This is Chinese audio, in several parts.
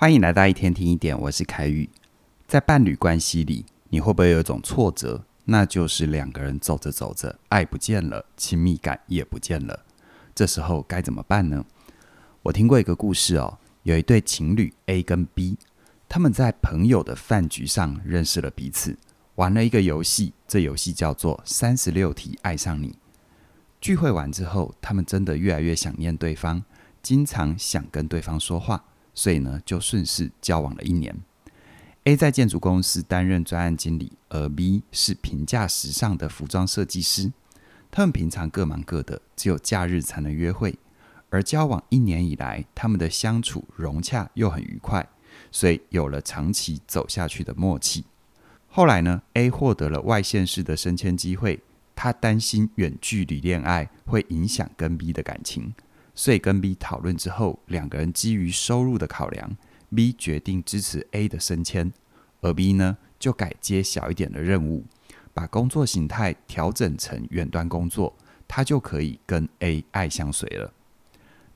欢迎来到一天听一点，我是凯宇。在伴侣关系里，你会不会有一种挫折？那就是两个人走着走着，爱不见了，亲密感也不见了。这时候该怎么办呢？我听过一个故事哦，有一对情侣 A 跟 B，他们在朋友的饭局上认识了彼此，玩了一个游戏，这游戏叫做三十六题爱上你。聚会完之后，他们真的越来越想念对方，经常想跟对方说话。所以呢，就顺势交往了一年。A 在建筑公司担任专案经理，而 B 是平价时尚的服装设计师。他们平常各忙各的，只有假日才能约会。而交往一年以来，他们的相处融洽又很愉快，所以有了长期走下去的默契。后来呢，A 获得了外县市的升迁机会，他担心远距离恋爱会影响跟 B 的感情。所以跟 B 讨论之后，两个人基于收入的考量，B 决定支持 A 的升迁，而 B 呢就改接小一点的任务，把工作形态调整成远端工作，他就可以跟 A 爱相随了。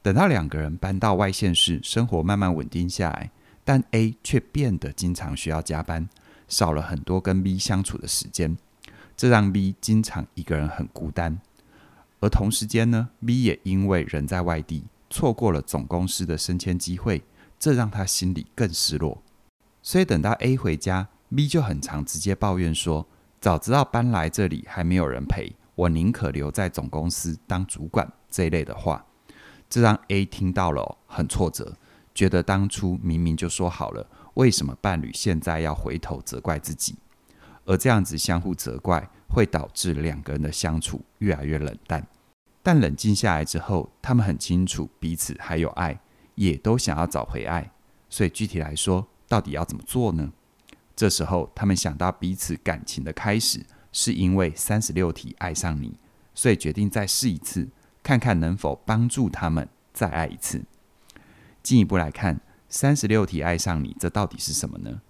等到两个人搬到外县市，生活慢慢稳定下来，但 A 却变得经常需要加班，少了很多跟 B 相处的时间，这让 B 经常一个人很孤单。而同时间呢，B 也因为人在外地，错过了总公司的升迁机会，这让他心里更失落。所以等到 A 回家，B 就很常直接抱怨说：“早知道搬来这里还没有人陪，我宁可留在总公司当主管。”这一类的话，这让 A 听到了很挫折，觉得当初明明就说好了，为什么伴侣现在要回头责怪自己？而这样子相互责怪，会导致两个人的相处越来越冷淡。但冷静下来之后，他们很清楚彼此还有爱，也都想要找回爱。所以具体来说，到底要怎么做呢？这时候，他们想到彼此感情的开始是因为三十六题爱上你，所以决定再试一次，看看能否帮助他们再爱一次。进一步来看，三十六题爱上你，这到底是什么呢？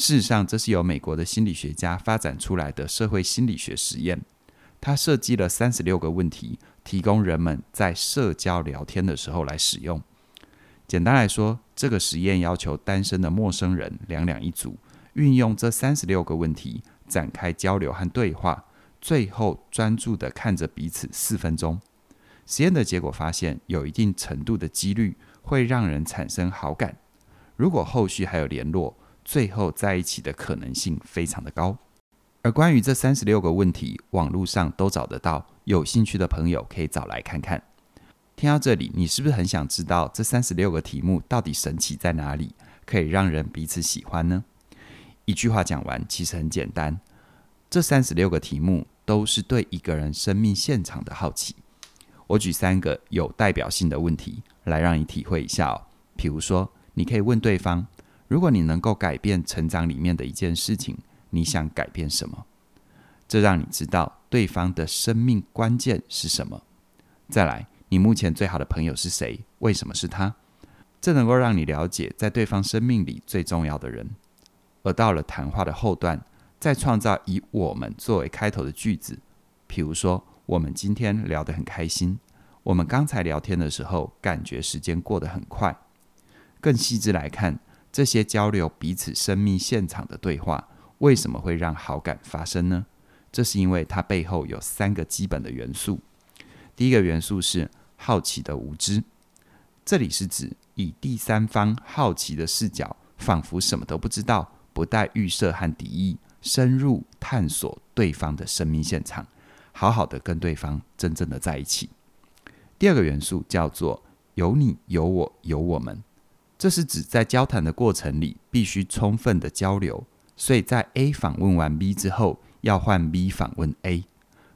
事实上，这是由美国的心理学家发展出来的社会心理学实验。他设计了三十六个问题，提供人们在社交聊天的时候来使用。简单来说，这个实验要求单身的陌生人两两一组，运用这三十六个问题展开交流和对话，最后专注地看着彼此四分钟。实验的结果发现，有一定程度的几率会让人产生好感。如果后续还有联络，最后在一起的可能性非常的高。而关于这三十六个问题，网络上都找得到，有兴趣的朋友可以找来看看。听到这里，你是不是很想知道这三十六个题目到底神奇在哪里，可以让人彼此喜欢呢？一句话讲完，其实很简单，这三十六个题目都是对一个人生命现场的好奇。我举三个有代表性的问题来让你体会一下哦。比如说，你可以问对方。如果你能够改变成长里面的一件事情，你想改变什么？这让你知道对方的生命关键是什么。再来，你目前最好的朋友是谁？为什么是他？这能够让你了解在对方生命里最重要的人。而到了谈话的后段，再创造以“我们”作为开头的句子，譬如说：“我们今天聊得很开心。我们刚才聊天的时候，感觉时间过得很快。”更细致来看。这些交流彼此生命现场的对话，为什么会让好感发生呢？这是因为它背后有三个基本的元素。第一个元素是好奇的无知，这里是指以第三方好奇的视角，仿佛什么都不知道，不带预设和敌意，深入探索对方的生命现场，好好的跟对方真正的在一起。第二个元素叫做有你有我有我们。这是指在交谈的过程里必须充分的交流，所以在 A 访问完 B 之后，要换 B 访问 A，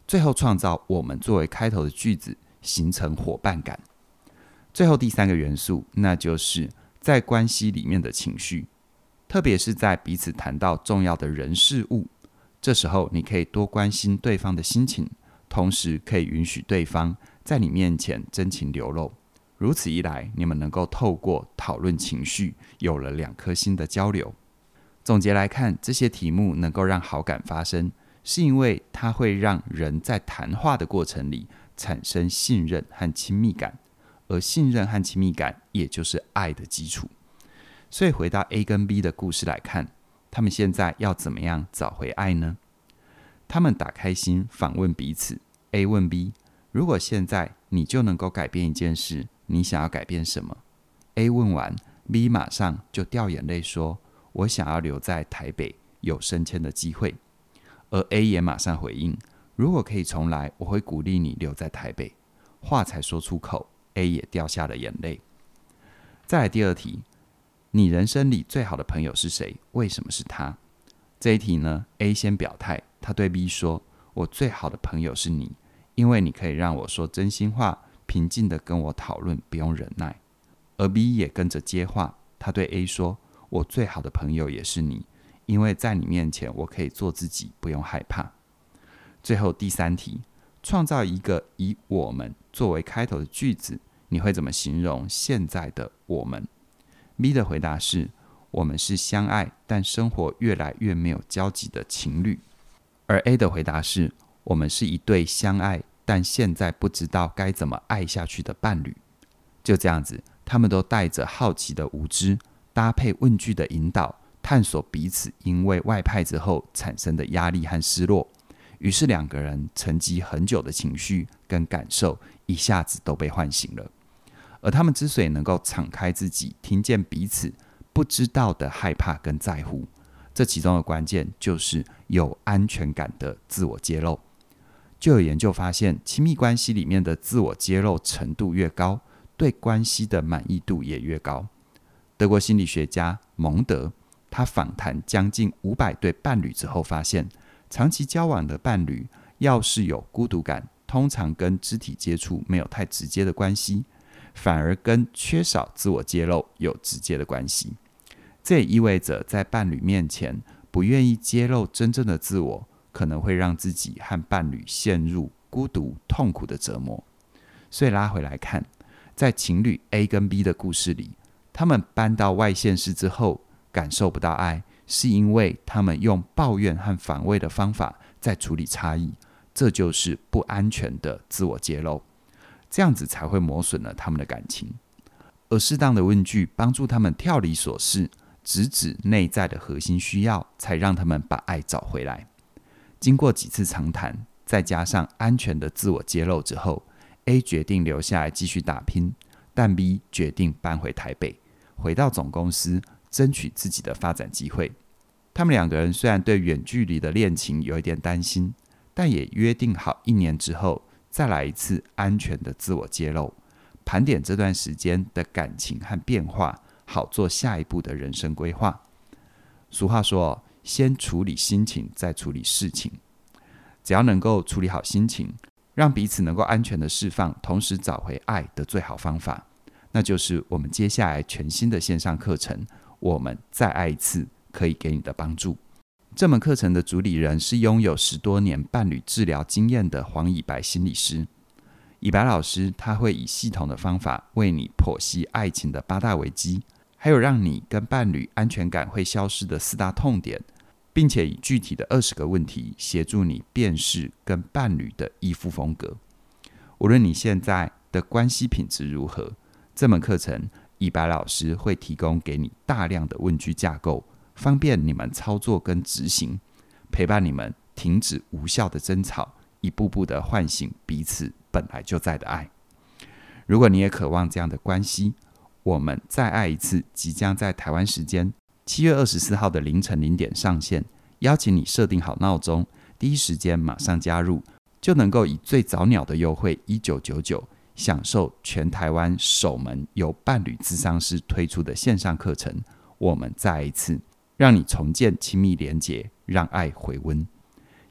最后创造我们作为开头的句子，形成伙伴感。最后第三个元素，那就是在关系里面的情绪，特别是在彼此谈到重要的人事物，这时候你可以多关心对方的心情，同时可以允许对方在你面前真情流露。如此一来，你们能够透过讨论情绪，有了两颗心的交流。总结来看，这些题目能够让好感发生，是因为它会让人在谈话的过程里产生信任和亲密感，而信任和亲密感也就是爱的基础。所以回到 A 跟 B 的故事来看，他们现在要怎么样找回爱呢？他们打开心访问彼此。A 问 B：“ 如果现在你就能够改变一件事，你想要改变什么？”A 问完，B 马上就掉眼泪说：“我想要留在台北，有升迁的机会。”而 A 也马上回应：“如果可以重来，我会鼓励你留在台北。”话才说出口，A 也掉下了眼泪。再来第二题。你人生里最好的朋友是谁？为什么是他？这一题呢？A 先表态，他对 B 说：“我最好的朋友是你，因为你可以让我说真心话，平静地跟我讨论，不用忍耐。”而 B 也跟着接话，他对 A 说：“我最好的朋友也是你，因为在你面前我可以做自己，不用害怕。”最后第三题，创造一个以“我们”作为开头的句子，你会怎么形容现在的我们？B 的回答是：我们是相爱，但生活越来越没有交集的情侣。而 A 的回答是：我们是一对相爱，但现在不知道该怎么爱下去的伴侣。就这样子，他们都带着好奇的无知，搭配问句的引导，探索彼此因为外派之后产生的压力和失落。于是两个人沉积很久的情绪跟感受，一下子都被唤醒了。而他们之所以能够敞开自己，听见彼此不知道的害怕跟在乎，这其中的关键就是有安全感的自我揭露。就有研究发现，亲密关系里面的自我揭露程度越高，对关系的满意度也越高。德国心理学家蒙德，他访谈将近五百对伴侣之后发现，长期交往的伴侣要是有孤独感，通常跟肢体接触没有太直接的关系。反而跟缺少自我揭露有直接的关系。这也意味着，在伴侣面前不愿意揭露真正的自我，可能会让自己和伴侣陷入孤独、痛苦的折磨。所以拉回来看，在情侣 A 跟 B 的故事里，他们搬到外县市之后，感受不到爱，是因为他们用抱怨和防卫的方法在处理差异。这就是不安全的自我揭露。这样子才会磨损了他们的感情，而适当的问句帮助他们跳离琐事，直指内在的核心需要，才让他们把爱找回来。经过几次长谈，再加上安全的自我揭露之后，A 决定留下来继续打拼，但 B 决定搬回台北，回到总公司争取自己的发展机会。他们两个人虽然对远距离的恋情有一点担心，但也约定好一年之后。再来一次安全的自我揭露，盘点这段时间的感情和变化，好做下一步的人生规划。俗话说：“先处理心情，再处理事情。”只要能够处理好心情，让彼此能够安全的释放，同时找回爱的最好方法，那就是我们接下来全新的线上课程《我们再爱一次》可以给你的帮助。这门课程的主理人是拥有十多年伴侣治疗经验的黄以白心理师。以白老师他会以系统的方法为你剖析爱情的八大危机，还有让你跟伴侣安全感会消失的四大痛点，并且以具体的二十个问题协助你辨识跟伴侣的依附风格。无论你现在的关系品质如何，这门课程以白老师会提供给你大量的问句架构。方便你们操作跟执行，陪伴你们停止无效的争吵，一步步的唤醒彼此本来就在的爱。如果你也渴望这样的关系，我们再爱一次，即将在台湾时间七月二十四号的凌晨零点上线，邀请你设定好闹钟，第一时间马上加入，就能够以最早鸟的优惠一九九九，享受全台湾首门由伴侣咨商师推出的线上课程。我们再一次。让你重建亲密连结，让爱回温。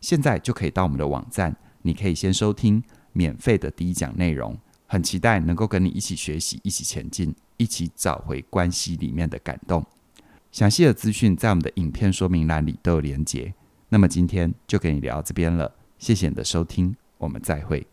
现在就可以到我们的网站，你可以先收听免费的第一讲内容。很期待能够跟你一起学习，一起前进，一起找回关系里面的感动。详细的资讯在我们的影片说明栏里都有连结。那么今天就跟你聊到这边了，谢谢你的收听，我们再会。